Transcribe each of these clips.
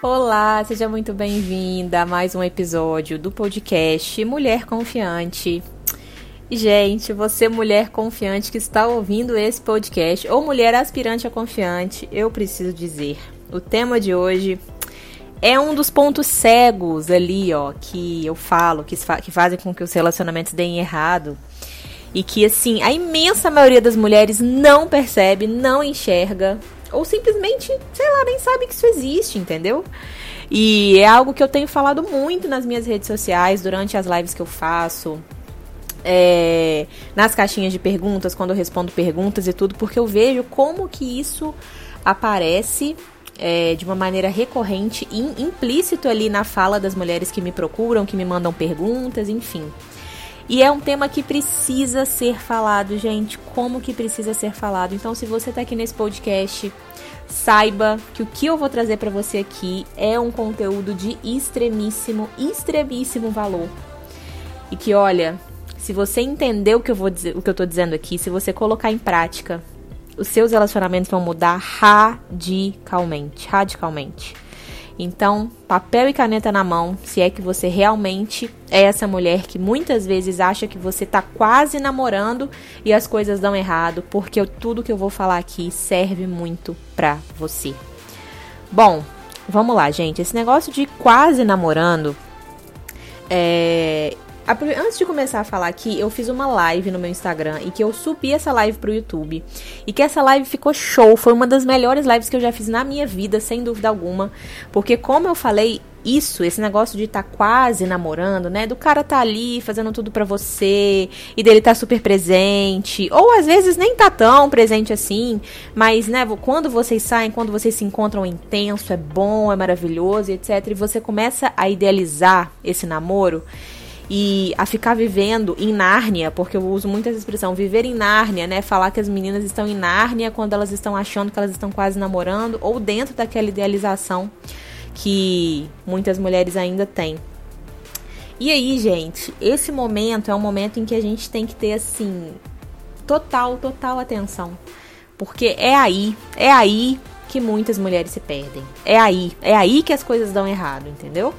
Olá, seja muito bem-vinda a mais um episódio do podcast Mulher Confiante. Gente, você mulher confiante que está ouvindo esse podcast ou mulher aspirante a confiante, eu preciso dizer, o tema de hoje é um dos pontos cegos ali, ó, que eu falo, que, que fazem com que os relacionamentos deem errado. E que, assim, a imensa maioria das mulheres não percebe, não enxerga, ou simplesmente, sei lá, nem sabe que isso existe, entendeu? E é algo que eu tenho falado muito nas minhas redes sociais, durante as lives que eu faço, é, nas caixinhas de perguntas, quando eu respondo perguntas e tudo, porque eu vejo como que isso aparece é, de uma maneira recorrente e implícito ali na fala das mulheres que me procuram, que me mandam perguntas, enfim. E é um tema que precisa ser falado, gente. Como que precisa ser falado? Então, se você está aqui nesse podcast, saiba que o que eu vou trazer para você aqui é um conteúdo de extremíssimo, extremíssimo valor. E que, olha, se você entender o que eu vou dizer, o que eu tô dizendo aqui, se você colocar em prática, os seus relacionamentos vão mudar radicalmente, radicalmente. Então, papel e caneta na mão, se é que você realmente é essa mulher que muitas vezes acha que você tá quase namorando e as coisas dão errado, porque tudo que eu vou falar aqui serve muito pra você. Bom, vamos lá, gente. Esse negócio de quase namorando é, Antes de começar a falar aqui, eu fiz uma live no meu Instagram e que eu subi essa live pro YouTube. E que essa live ficou show. Foi uma das melhores lives que eu já fiz na minha vida, sem dúvida alguma. Porque, como eu falei, isso, esse negócio de estar tá quase namorando, né? Do cara tá ali fazendo tudo para você e dele tá super presente, ou às vezes nem tá tão presente assim, mas né, quando vocês saem, quando vocês se encontram é intenso, é bom, é maravilhoso, etc, e você começa a idealizar esse namoro, e a ficar vivendo em Nárnia, porque eu uso muito essa expressão, viver em Nárnia, né? Falar que as meninas estão em Nárnia quando elas estão achando que elas estão quase namorando, ou dentro daquela idealização que muitas mulheres ainda têm. E aí, gente, esse momento é um momento em que a gente tem que ter assim total, total atenção. Porque é aí, é aí que muitas mulheres se perdem. É aí, é aí que as coisas dão errado, entendeu?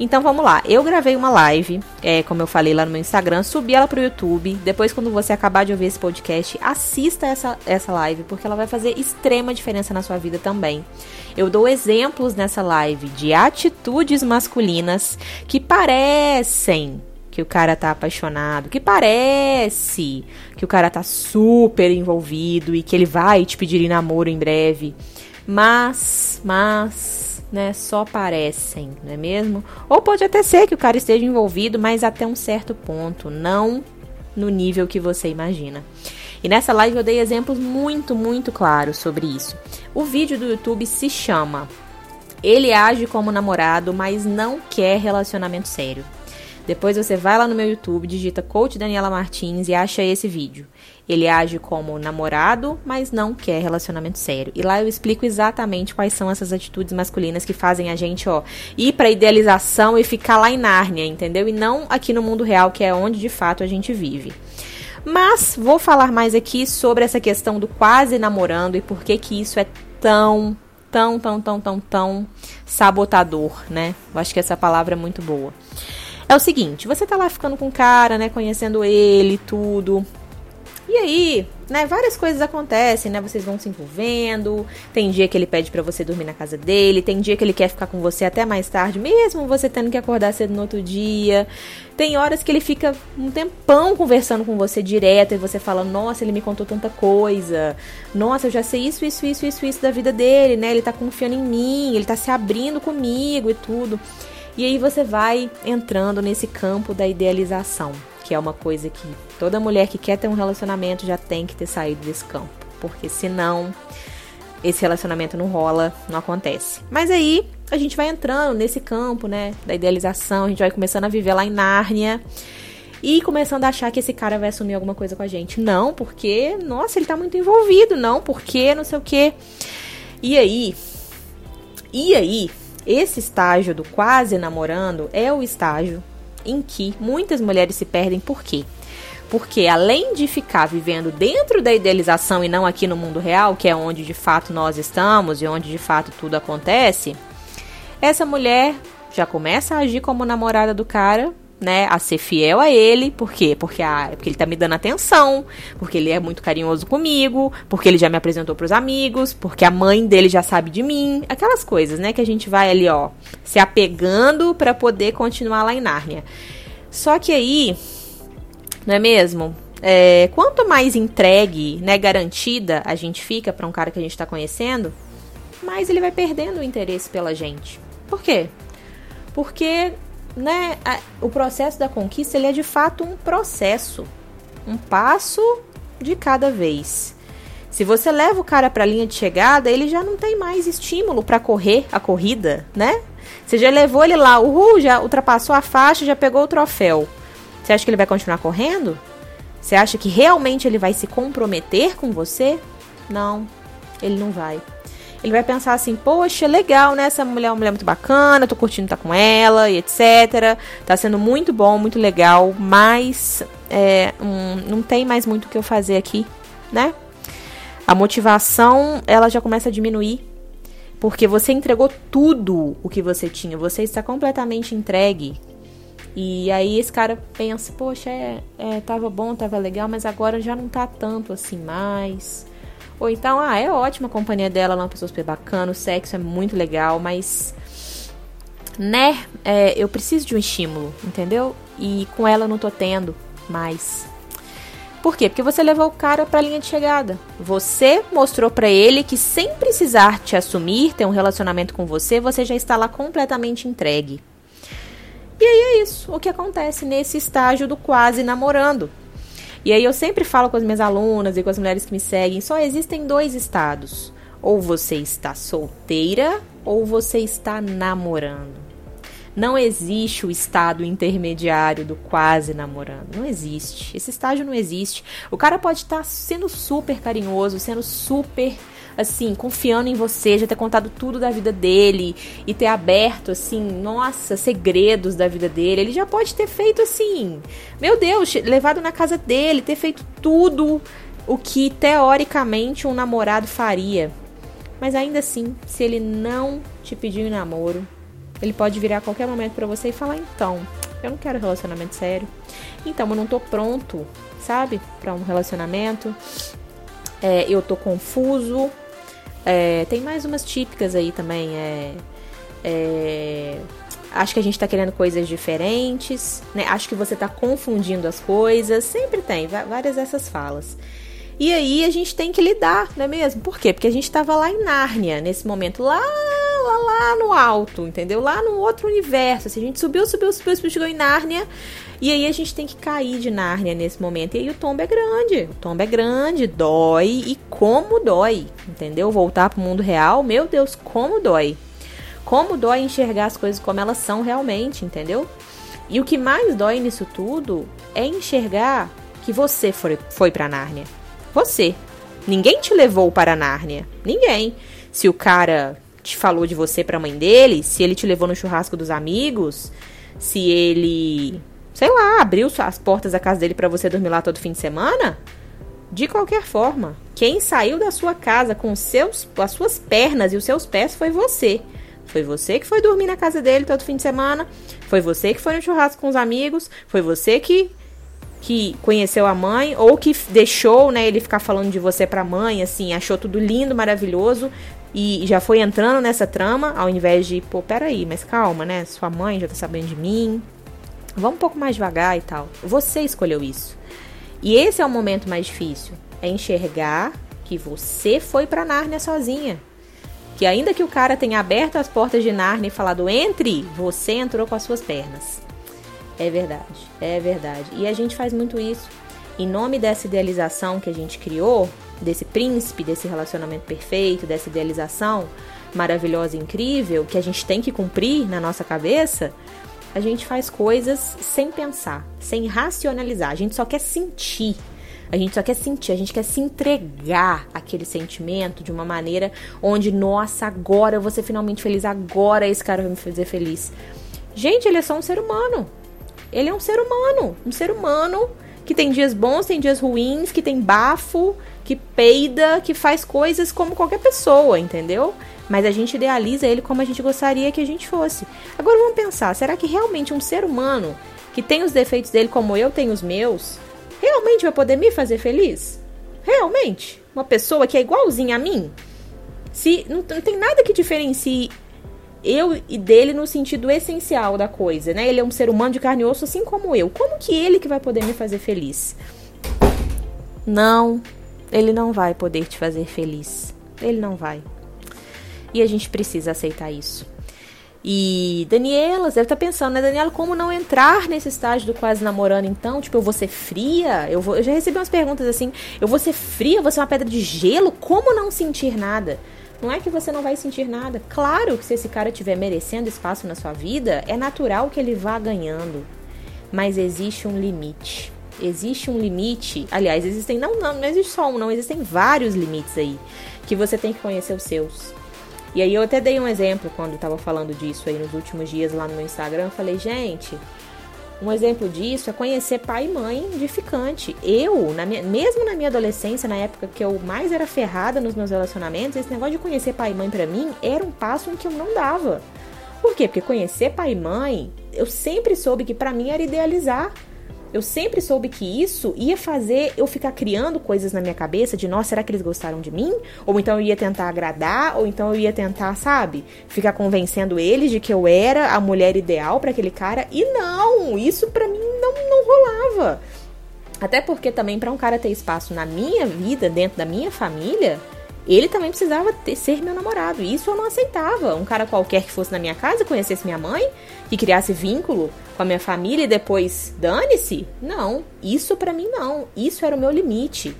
Então vamos lá, eu gravei uma live, é, como eu falei lá no meu Instagram, subi ela pro YouTube. Depois, quando você acabar de ouvir esse podcast, assista essa, essa live, porque ela vai fazer extrema diferença na sua vida também. Eu dou exemplos nessa live de atitudes masculinas que parecem que o cara tá apaixonado, que parece que o cara tá super envolvido e que ele vai te pedir em namoro em breve. Mas, mas né, só parecem, não é mesmo? Ou pode até ser que o cara esteja envolvido, mas até um certo ponto, não no nível que você imagina. E nessa live eu dei exemplos muito, muito claros sobre isso. O vídeo do YouTube se chama Ele age como namorado, mas não quer relacionamento sério. Depois você vai lá no meu YouTube, digita Coach Daniela Martins e acha esse vídeo. Ele age como namorado, mas não quer relacionamento sério. E lá eu explico exatamente quais são essas atitudes masculinas que fazem a gente, ó, ir pra idealização e ficar lá em Nárnia, entendeu? E não aqui no mundo real, que é onde de fato a gente vive. Mas vou falar mais aqui sobre essa questão do quase namorando e por que que isso é tão, tão, tão, tão, tão, tão sabotador, né? Eu acho que essa palavra é muito boa. É o seguinte, você tá lá ficando com o cara, né, conhecendo ele, tudo. E aí, né, várias coisas acontecem, né? Vocês vão se envolvendo. Tem dia que ele pede para você dormir na casa dele, tem dia que ele quer ficar com você até mais tarde, mesmo você tendo que acordar cedo no outro dia. Tem horas que ele fica um tempão conversando com você direto e você fala: "Nossa, ele me contou tanta coisa. Nossa, eu já sei isso, isso, isso, isso, isso da vida dele, né? Ele tá confiando em mim, ele tá se abrindo comigo e tudo". E aí você vai entrando nesse campo da idealização, que é uma coisa que toda mulher que quer ter um relacionamento já tem que ter saído desse campo, porque senão esse relacionamento não rola, não acontece. Mas aí a gente vai entrando nesse campo, né, da idealização, a gente vai começando a viver lá em Nárnia e começando a achar que esse cara vai assumir alguma coisa com a gente. Não, porque, nossa, ele tá muito envolvido, não, porque, não sei o quê. E aí, e aí, esse estágio do quase namorando é o estágio em que muitas mulheres se perdem por quê? Porque além de ficar vivendo dentro da idealização e não aqui no mundo real, que é onde de fato nós estamos e onde de fato tudo acontece, essa mulher já começa a agir como namorada do cara, né, a ser fiel a ele, por quê? Porque, a, porque ele tá me dando atenção, porque ele é muito carinhoso comigo, porque ele já me apresentou pros amigos, porque a mãe dele já sabe de mim, aquelas coisas, né, que a gente vai ali, ó, se apegando para poder continuar lá em Nárnia. Só que aí, não é mesmo? É, quanto mais entregue, né, garantida a gente fica para um cara que a gente tá conhecendo, mais ele vai perdendo o interesse pela gente. Por quê? Porque né, a, o processo da conquista ele é de fato um processo, um passo de cada vez. Se você leva o cara para a linha de chegada, ele já não tem mais estímulo para correr a corrida, né? Você já levou ele lá, uhul, já ultrapassou a faixa, já pegou o troféu. Você acha que ele vai continuar correndo? Você acha que realmente ele vai se comprometer com você? Não, ele não vai ele vai pensar assim, poxa, legal, né? Essa mulher é uma mulher muito bacana, tô curtindo estar tá com ela e etc. Tá sendo muito bom, muito legal, mas é, um, não tem mais muito o que eu fazer aqui, né? A motivação, ela já começa a diminuir. Porque você entregou tudo o que você tinha, você está completamente entregue. E aí esse cara pensa, poxa, é, é, tava bom, tava legal, mas agora já não tá tanto assim mais. Ou então, ah, é ótima a companhia dela, ela é uma pessoa super bacana, o sexo é muito legal, mas. Né? É, eu preciso de um estímulo, entendeu? E com ela eu não tô tendo mais. Por quê? Porque você levou o cara para a linha de chegada. Você mostrou para ele que sem precisar te assumir, ter um relacionamento com você, você já está lá completamente entregue. E aí é isso, o que acontece nesse estágio do quase namorando. E aí eu sempre falo com as minhas alunas e com as mulheres que me seguem, só existem dois estados. Ou você está solteira ou você está namorando. Não existe o estado intermediário do quase namorando. Não existe. Esse estágio não existe. O cara pode estar sendo super carinhoso, sendo super assim, confiando em você, já ter contado tudo da vida dele e ter aberto, assim, nossa, segredos da vida dele. Ele já pode ter feito assim, meu Deus, levado na casa dele, ter feito tudo o que teoricamente um namorado faria. Mas ainda assim, se ele não te pedir namoro, ele pode virar a qualquer momento para você e falar: então, eu não quero relacionamento sério. Então, eu não tô pronto, sabe, para um relacionamento. É, eu tô confuso, é, tem mais umas típicas aí também. É, é, acho que a gente tá querendo coisas diferentes, né? Acho que você tá confundindo as coisas. Sempre tem várias dessas falas. E aí a gente tem que lidar, não é mesmo? Por quê? Porque a gente tava lá em Nárnia, nesse momento, lá, lá, lá no alto, entendeu? Lá no outro universo. Assim, a gente subiu, subiu, subiu, subiu, chegou em Nárnia. E aí a gente tem que cair de Nárnia nesse momento. E aí o tombo é grande. O tombo é grande, dói. E como dói, entendeu? Voltar pro mundo real, meu Deus, como dói. Como dói enxergar as coisas como elas são realmente, entendeu? E o que mais dói nisso tudo é enxergar que você foi, foi pra Nárnia. Você. Ninguém te levou para Nárnia. Ninguém. Se o cara te falou de você pra mãe dele, se ele te levou no churrasco dos amigos, se ele sei lá, abriu as portas da casa dele para você dormir lá todo fim de semana? De qualquer forma, quem saiu da sua casa com seus, as suas pernas e os seus pés foi você. Foi você que foi dormir na casa dele todo fim de semana. Foi você que foi no churrasco com os amigos. Foi você que que conheceu a mãe ou que deixou, né, ele ficar falando de você pra mãe, assim, achou tudo lindo, maravilhoso e já foi entrando nessa trama ao invés de, pô, peraí, mas calma, né? Sua mãe já tá sabendo de mim, Vamos um pouco mais devagar e tal. Você escolheu isso. E esse é o momento mais difícil. É enxergar que você foi para Nárnia sozinha. Que ainda que o cara tenha aberto as portas de Nárnia e falado entre, você entrou com as suas pernas. É verdade, é verdade. E a gente faz muito isso. Em nome dessa idealização que a gente criou, desse príncipe, desse relacionamento perfeito, dessa idealização maravilhosa e incrível que a gente tem que cumprir na nossa cabeça, a gente faz coisas sem pensar, sem racionalizar. A gente só quer sentir. A gente só quer sentir, a gente quer se entregar aquele sentimento de uma maneira onde, nossa, agora eu vou ser finalmente feliz, agora esse cara vai me fazer feliz. Gente, ele é só um ser humano. Ele é um ser humano. Um ser humano que tem dias bons, tem dias ruins, que tem bafo, que peida, que faz coisas como qualquer pessoa, entendeu? Mas a gente idealiza ele como a gente gostaria que a gente fosse. Agora vamos pensar, será que realmente um ser humano que tem os defeitos dele como eu tenho os meus, realmente vai poder me fazer feliz? Realmente? Uma pessoa que é igualzinha a mim? Se não, não tem nada que diferencie eu e dele no sentido essencial da coisa, né? Ele é um ser humano de carne e osso assim como eu. Como que ele que vai poder me fazer feliz? Não, ele não vai poder te fazer feliz. Ele não vai. E a gente precisa aceitar isso. E Daniela, você deve estar tá pensando, né, Daniela, como não entrar nesse estágio do quase namorando então? Tipo, eu vou ser fria? Eu, vou... eu já recebi umas perguntas assim, eu vou ser fria? Vou ser uma pedra de gelo? Como não sentir nada? Não é que você não vai sentir nada. Claro que se esse cara estiver merecendo espaço na sua vida, é natural que ele vá ganhando. Mas existe um limite. Existe um limite. Aliás, existem. Não, não, não existe só um, não. Existem vários limites aí. Que você tem que conhecer os seus. E aí eu até dei um exemplo quando estava falando disso aí nos últimos dias lá no meu Instagram. Eu falei, gente, um exemplo disso é conhecer pai e mãe de ficante. Eu, na minha, mesmo na minha adolescência, na época que eu mais era ferrada nos meus relacionamentos, esse negócio de conhecer pai e mãe para mim era um passo em que eu não dava. Por quê? Porque conhecer pai e mãe, eu sempre soube que para mim era idealizar. Eu sempre soube que isso ia fazer eu ficar criando coisas na minha cabeça de, nossa, será que eles gostaram de mim? Ou então eu ia tentar agradar, ou então eu ia tentar, sabe, ficar convencendo eles de que eu era a mulher ideal para aquele cara. E não, isso para mim não, não rolava. Até porque também para um cara ter espaço na minha vida, dentro da minha família, ele também precisava ter, ser meu namorado. Isso eu não aceitava. Um cara qualquer que fosse na minha casa, conhecesse minha mãe, que criasse vínculo com a minha família e depois dane-se. Não, isso para mim não. Isso era o meu limite.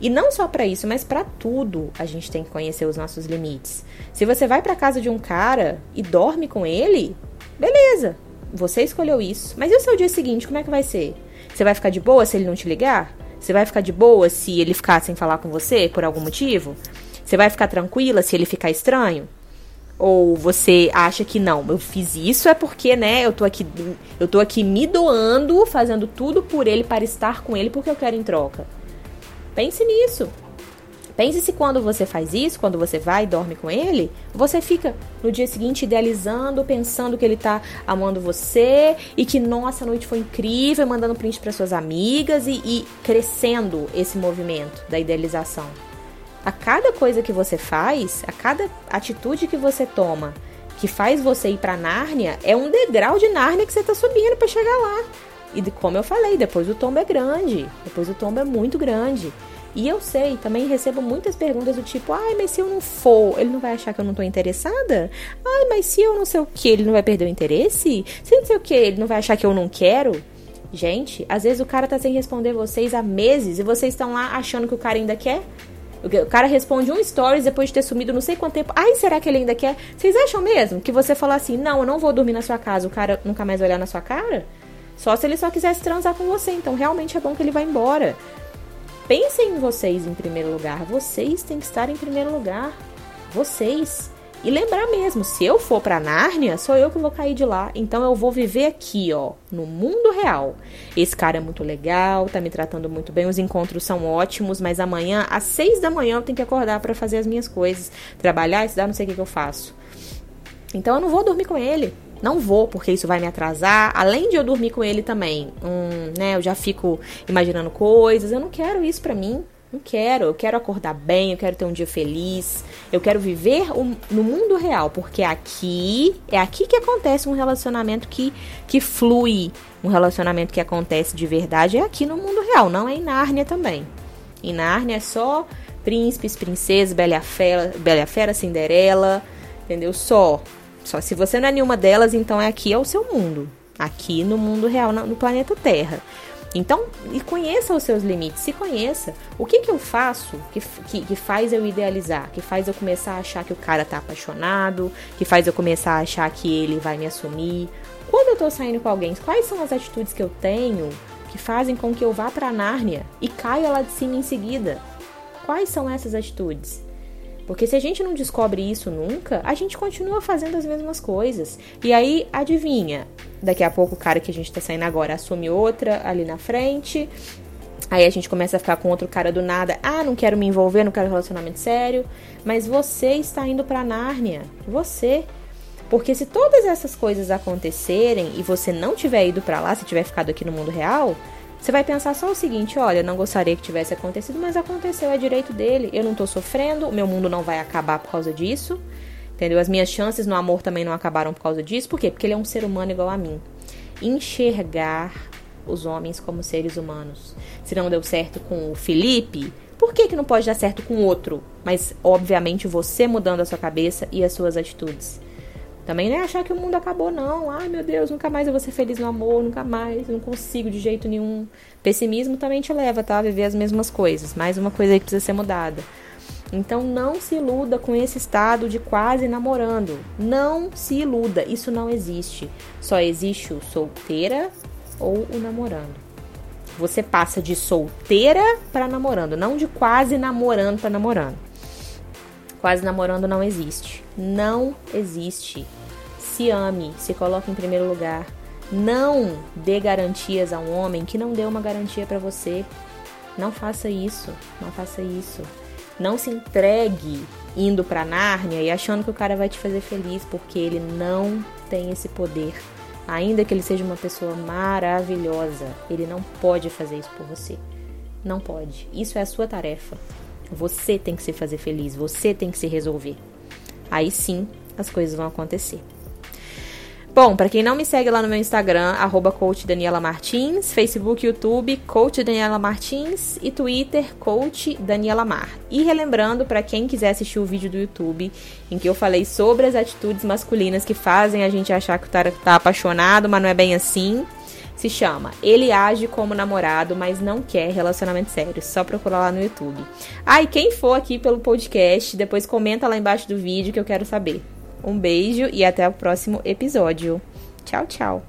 E não só para isso, mas para tudo a gente tem que conhecer os nossos limites. Se você vai para casa de um cara e dorme com ele, beleza. Você escolheu isso. Mas e o seu dia seguinte, como é que vai ser? Você vai ficar de boa se ele não te ligar? Você vai ficar de boa se ele ficar sem falar com você por algum motivo? Você vai ficar tranquila se ele ficar estranho? Ou você acha que não, eu fiz isso é porque, né, eu tô aqui, eu tô aqui me doando, fazendo tudo por ele para estar com ele porque eu quero em troca. Pense nisso. Pense se quando você faz isso, quando você vai e dorme com ele, você fica no dia seguinte idealizando, pensando que ele tá amando você e que, nossa, a noite foi incrível, mandando print para suas amigas e, e crescendo esse movimento da idealização. A cada coisa que você faz, a cada atitude que você toma, que faz você ir para Nárnia, é um degrau de Nárnia que você tá subindo para chegar lá. E como eu falei, depois o tombo é grande, depois o tombo é muito grande. E eu sei, também recebo muitas perguntas do tipo: ai, mas se eu não for, ele não vai achar que eu não tô interessada? Ai, mas se eu não sei o que, ele não vai perder o interesse? Se não sei o que, ele não vai achar que eu não quero? Gente, às vezes o cara tá sem responder vocês há meses e vocês estão lá achando que o cara ainda quer. O cara responde um stories depois de ter sumido não sei quanto tempo. Ai, será que ele ainda quer? Vocês acham mesmo que você falar assim, não, eu não vou dormir na sua casa, o cara nunca mais olhar na sua cara? Só se ele só quisesse transar com você. Então realmente é bom que ele vá embora. Pensem em vocês em primeiro lugar. Vocês têm que estar em primeiro lugar. Vocês. E lembrar mesmo, se eu for para Nárnia, sou eu que vou cair de lá. Então eu vou viver aqui, ó, no mundo real. Esse cara é muito legal, tá me tratando muito bem, os encontros são ótimos, mas amanhã, às seis da manhã, eu tenho que acordar para fazer as minhas coisas, trabalhar, estudar, não sei o que, que eu faço. Então eu não vou dormir com ele. Não vou, porque isso vai me atrasar. Além de eu dormir com ele também, um, né? Eu já fico imaginando coisas. Eu não quero isso pra mim. Não quero. Eu quero acordar bem, eu quero ter um dia feliz. Eu quero viver um, no mundo real, porque aqui é aqui que acontece um relacionamento que, que flui. Um relacionamento que acontece de verdade é aqui no mundo real, não é em Nárnia também. Em Nárnia é só príncipes, princesas, Bela Fera, Bela Fera, Cinderela, entendeu? Só. Só se você não é nenhuma delas, então é aqui é o seu mundo. Aqui no mundo real, no planeta Terra. Então, e conheça os seus limites, se conheça. O que, que eu faço que, que, que, faz eu idealizar, que faz eu começar a achar que o cara tá apaixonado, que faz eu começar a achar que ele vai me assumir? Quando eu tô saindo com alguém, quais são as atitudes que eu tenho que fazem com que eu vá pra Nárnia e caia lá de cima em seguida? Quais são essas atitudes? Porque se a gente não descobre isso nunca, a gente continua fazendo as mesmas coisas. E aí, adivinha? Daqui a pouco o cara que a gente tá saindo agora assume outra ali na frente. Aí a gente começa a ficar com outro cara do nada. Ah, não quero me envolver, não quero relacionamento sério. Mas você está indo para Nárnia. Você. Porque se todas essas coisas acontecerem e você não tiver ido para lá, se tiver ficado aqui no mundo real, você vai pensar só o seguinte: olha, não gostaria que tivesse acontecido, mas aconteceu, é direito dele. Eu não tô sofrendo, o meu mundo não vai acabar por causa disso. Entendeu? As minhas chances no amor também não acabaram por causa disso. Por quê? Porque ele é um ser humano igual a mim. Enxergar os homens como seres humanos. Se não deu certo com o Felipe, por que, que não pode dar certo com outro? Mas, obviamente, você mudando a sua cabeça e as suas atitudes. Também não é achar que o mundo acabou, não. Ai, meu Deus, nunca mais eu vou ser feliz no amor, nunca mais, não consigo de jeito nenhum. Pessimismo também te leva, tá? A viver as mesmas coisas. Mais uma coisa aí que precisa ser mudada. Então não se iluda com esse estado de quase namorando. Não se iluda, isso não existe. Só existe o solteira ou o namorando. Você passa de solteira para namorando, não de quase namorando para namorando. Quase namorando não existe. Não existe. Se ame, se coloque em primeiro lugar. Não dê garantias a um homem que não deu uma garantia para você. Não faça isso. Não faça isso. Não se entregue indo para Nárnia e achando que o cara vai te fazer feliz, porque ele não tem esse poder. Ainda que ele seja uma pessoa maravilhosa, ele não pode fazer isso por você. Não pode. Isso é a sua tarefa. Você tem que se fazer feliz, você tem que se resolver. Aí sim as coisas vão acontecer. Bom, para quem não me segue lá no meu Instagram, arroba coach Daniela Martins, Facebook YouTube, coach Daniela Martins e Twitter, coach Daniela Mar. E relembrando, para quem quiser assistir o vídeo do YouTube, em que eu falei sobre as atitudes masculinas que fazem a gente achar que o cara tá apaixonado, mas não é bem assim, se chama Ele Age Como Namorado, mas não quer relacionamento sério. Só procurar lá no YouTube. Ah, e quem for aqui pelo podcast, depois comenta lá embaixo do vídeo que eu quero saber. Um beijo e até o próximo episódio. Tchau, tchau.